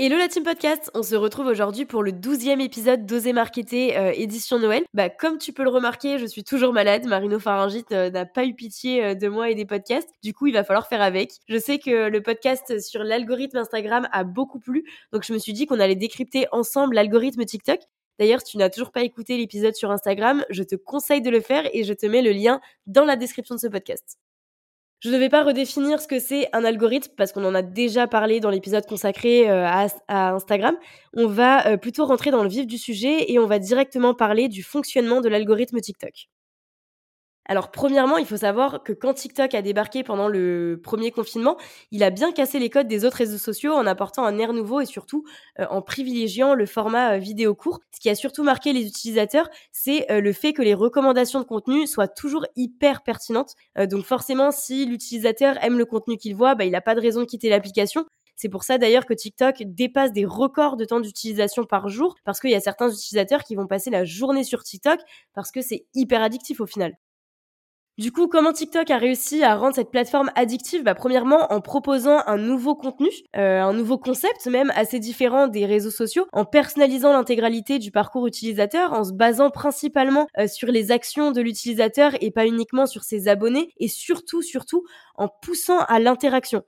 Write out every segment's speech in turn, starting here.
Hello la team podcast, on se retrouve aujourd'hui pour le 12e épisode d'Oser Marketer euh, édition Noël. Bah comme tu peux le remarquer, je suis toujours malade, Marino Pharyngite euh, n'a pas eu pitié euh, de moi et des podcasts. Du coup, il va falloir faire avec. Je sais que le podcast sur l'algorithme Instagram a beaucoup plu, donc je me suis dit qu'on allait décrypter ensemble l'algorithme TikTok. D'ailleurs, si tu n'as toujours pas écouté l'épisode sur Instagram, je te conseille de le faire et je te mets le lien dans la description de ce podcast. Je ne vais pas redéfinir ce que c'est un algorithme parce qu'on en a déjà parlé dans l'épisode consacré euh, à, Instagram. On va euh, plutôt rentrer dans le vif du sujet et on va directement parler du fonctionnement de l'algorithme TikTok. Alors premièrement, il faut savoir que quand TikTok a débarqué pendant le premier confinement, il a bien cassé les codes des autres réseaux sociaux en apportant un air nouveau et surtout euh, en privilégiant le format euh, vidéo court. Ce qui a surtout marqué les utilisateurs, c'est euh, le fait que les recommandations de contenu soient toujours hyper pertinentes. donc forcément, si l'utilisateur aime le contenu qu'il voit, bah, il n'a pas de raison de quitter l'application. C'est pour ça d'ailleurs que TikTok dépasse des records de temps d'utilisation par jour parce qu'il y a certains utilisateurs qui vont passer la journée sur TikTok parce que c'est hyper addictif au final. Du coup, comment TikTok a réussi à rendre cette plateforme addictive? Bah, Premièrement, en proposant un nouveau contenu, euh, un nouveau concept même assez différent des réseaux sociaux, en personnalisant l'intégralité du parcours utilisateur, en se basant principalement euh, sur les actions de l'utilisateur et pas uniquement sur ses abonnés, et surtout, surtout, en poussant à l'interaction.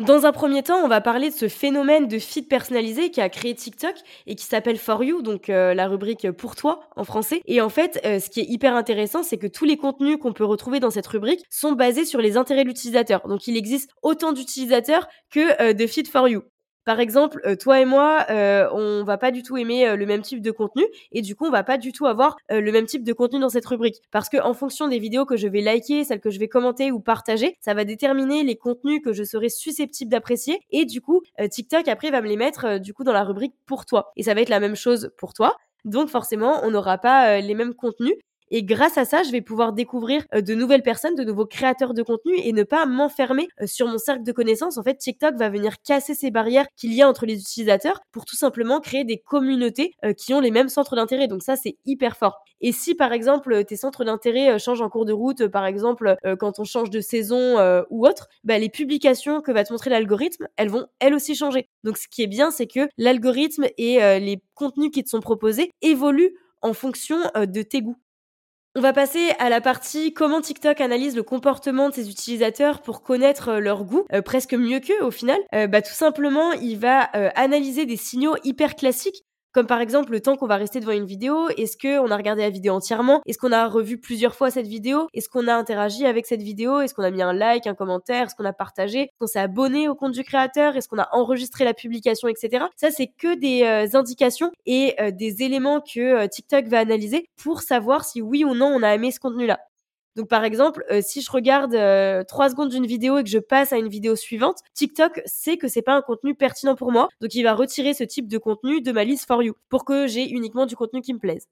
Dans un premier temps, on va parler de ce phénomène de feed personnalisé qui a créé TikTok et qui s'appelle For You, donc euh, la rubrique pour toi en français. Et en fait, euh, ce qui est hyper intéressant, c'est que tous les contenus qu'on peut retrouver dans cette rubrique sont basés sur les intérêts de l'utilisateur. Donc il existe autant d'utilisateurs que euh, de feed For You. Par exemple, euh, toi et moi, euh, on va pas du tout aimer euh, le même type de contenu et du coup, on va pas du tout avoir le même type de contenu dans cette rubrique parce que en fonction des vidéos que je vais liker, celles que je vais commenter ou partager, ça va déterminer les contenus que je serai susceptible d'apprécier et du coup, TikTok après va me les mettre du coup dans la rubrique pour toi et ça va être la même chose pour toi. Donc forcément, on n'aura pas les mêmes contenus et grâce à ça, je vais pouvoir découvrir euh, de nouvelles personnes, de nouveaux créateurs de contenu et ne pas m'enfermer euh, sur mon cercle de connaissances. En fait, TikTok va venir casser ces barrières qu'il y a entre les utilisateurs pour tout simplement créer des communautés euh, qui ont les mêmes centres d'intérêt. Donc ça, c'est hyper fort. Et si par exemple tes centres d'intérêt changent en cours de route, par exemple quand on change de saison ou autre, bah, les publications que va te montrer l'algorithme, elles vont elles aussi changer. Donc ce qui est bien, c'est que l'algorithme et les contenus qui te sont proposés évoluent en fonction de tes goûts. On va passer à la partie comment TikTok analyse le comportement de ses utilisateurs pour connaître euh, leur goût, euh, presque mieux qu'eux au final. Euh, bah, tout simplement, il va analyser des signaux hyper classiques comme par exemple le temps qu'on va rester devant une vidéo, est-ce qu'on a regardé la vidéo entièrement? Est-ce qu'on a revu plusieurs fois cette vidéo? Est-ce qu'on a interagi avec cette vidéo? Est-ce qu'on a mis un like, un commentaire? Est-ce qu'on a partagé? Est-ce qu'on s'est abonné au compte du créateur? Est-ce qu'on a enregistré la publication, etc. Ça, c'est que des euh, indications et euh, des éléments que euh, TikTok va analyser pour savoir si oui ou non on a aimé ce contenu-là. Donc par exemple, euh, si je regarde euh, trois secondes d'une vidéo et que je passe à une vidéo suivante, TikTok sait que c'est pas un contenu pertinent pour moi, donc il va retirer ce type de contenu de ma liste for you pour que j'ai uniquement du contenu qui me plaise.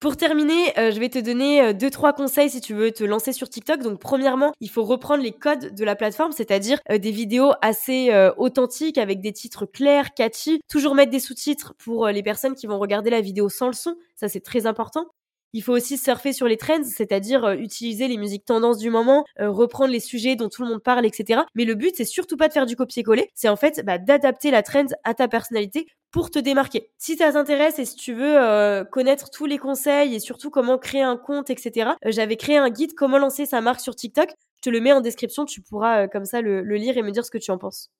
Pour terminer, euh, je vais te donner deux trois conseils si tu veux te lancer sur TikTok. Donc premièrement, il faut reprendre les codes de la plateforme, c'est-à-dire des vidéos assez authentiques avec des titres clairs, catchy. Toujours mettre des sous-titres pour les personnes qui vont regarder la vidéo sans le son, ça c'est très important. Il faut aussi surfer sur les trends, c'est-à-dire euh, utiliser les musiques tendances du moment, euh, reprendre les sujets dont tout le monde parle, etc. Mais le but, c'est surtout pas de faire du copier-coller, c'est en fait bah, d'adapter la trend à ta personnalité pour te démarquer. Si ça t'intéresse et si tu veux euh, connaître tous les conseils et surtout comment créer un compte, etc., j'avais créé un guide comment lancer sa marque sur TikTok. Je te le mets en description, tu pourras comme ça le lire et me dire ce que tu en penses.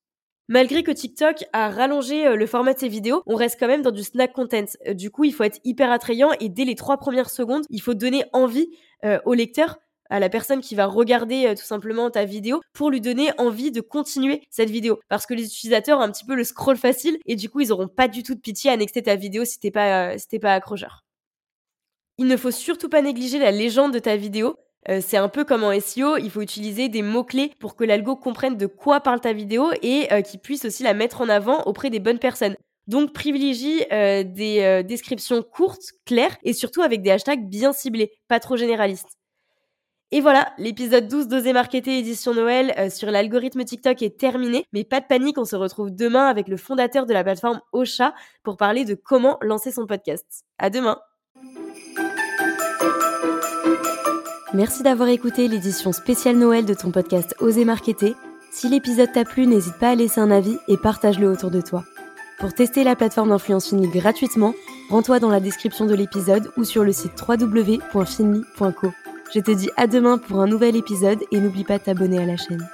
Malgré que TikTok a rallongé euh, le format de ses vidéos, on reste quand même dans du snack content. Euh, du coup, il faut être hyper attrayant et dès les trois premières secondes, il faut donner envie euh, au lecteur à la personne qui va regarder tout simplement ta vidéo pour lui donner envie de continuer cette vidéo parce que les utilisateurs ont un petit peu le scroll facile et du coup ils auront pas du tout de pitié à annexer ta vidéo si t'es pas pas accrocheur. Il ne faut surtout pas négliger la légende de ta vidéo. Euh, c'est un peu comme en SEO, il faut utiliser des mots-clés pour que l'algo comprenne de quoi parle ta vidéo et euh, qu'il puisse aussi la mettre en avant auprès des bonnes personnes. Donc privilégie euh, des descriptions courtes, claires et surtout avec des hashtags bien ciblés, pas trop généralistes. Et voilà, l'épisode 12 d'Oser Marketer édition Noël sur l'algorithme TikTok est terminé, mais pas de panique, on se retrouve demain avec le fondateur de la plateforme Ocha pour parler de comment lancer son podcast. À demain. Merci d'avoir écouté l'édition spéciale Noël de ton podcast Oser Marketer. Si l'épisode t'a plu, n'hésite pas à laisser un avis et partage-le autour de toi. Pour tester la plateforme d'influence Finly gratuitement, rends-toi dans la description de l'épisode ou sur le site www.finly.co. Je te dis à demain pour un nouvel épisode et n'oublie pas de t'abonner à la chaîne.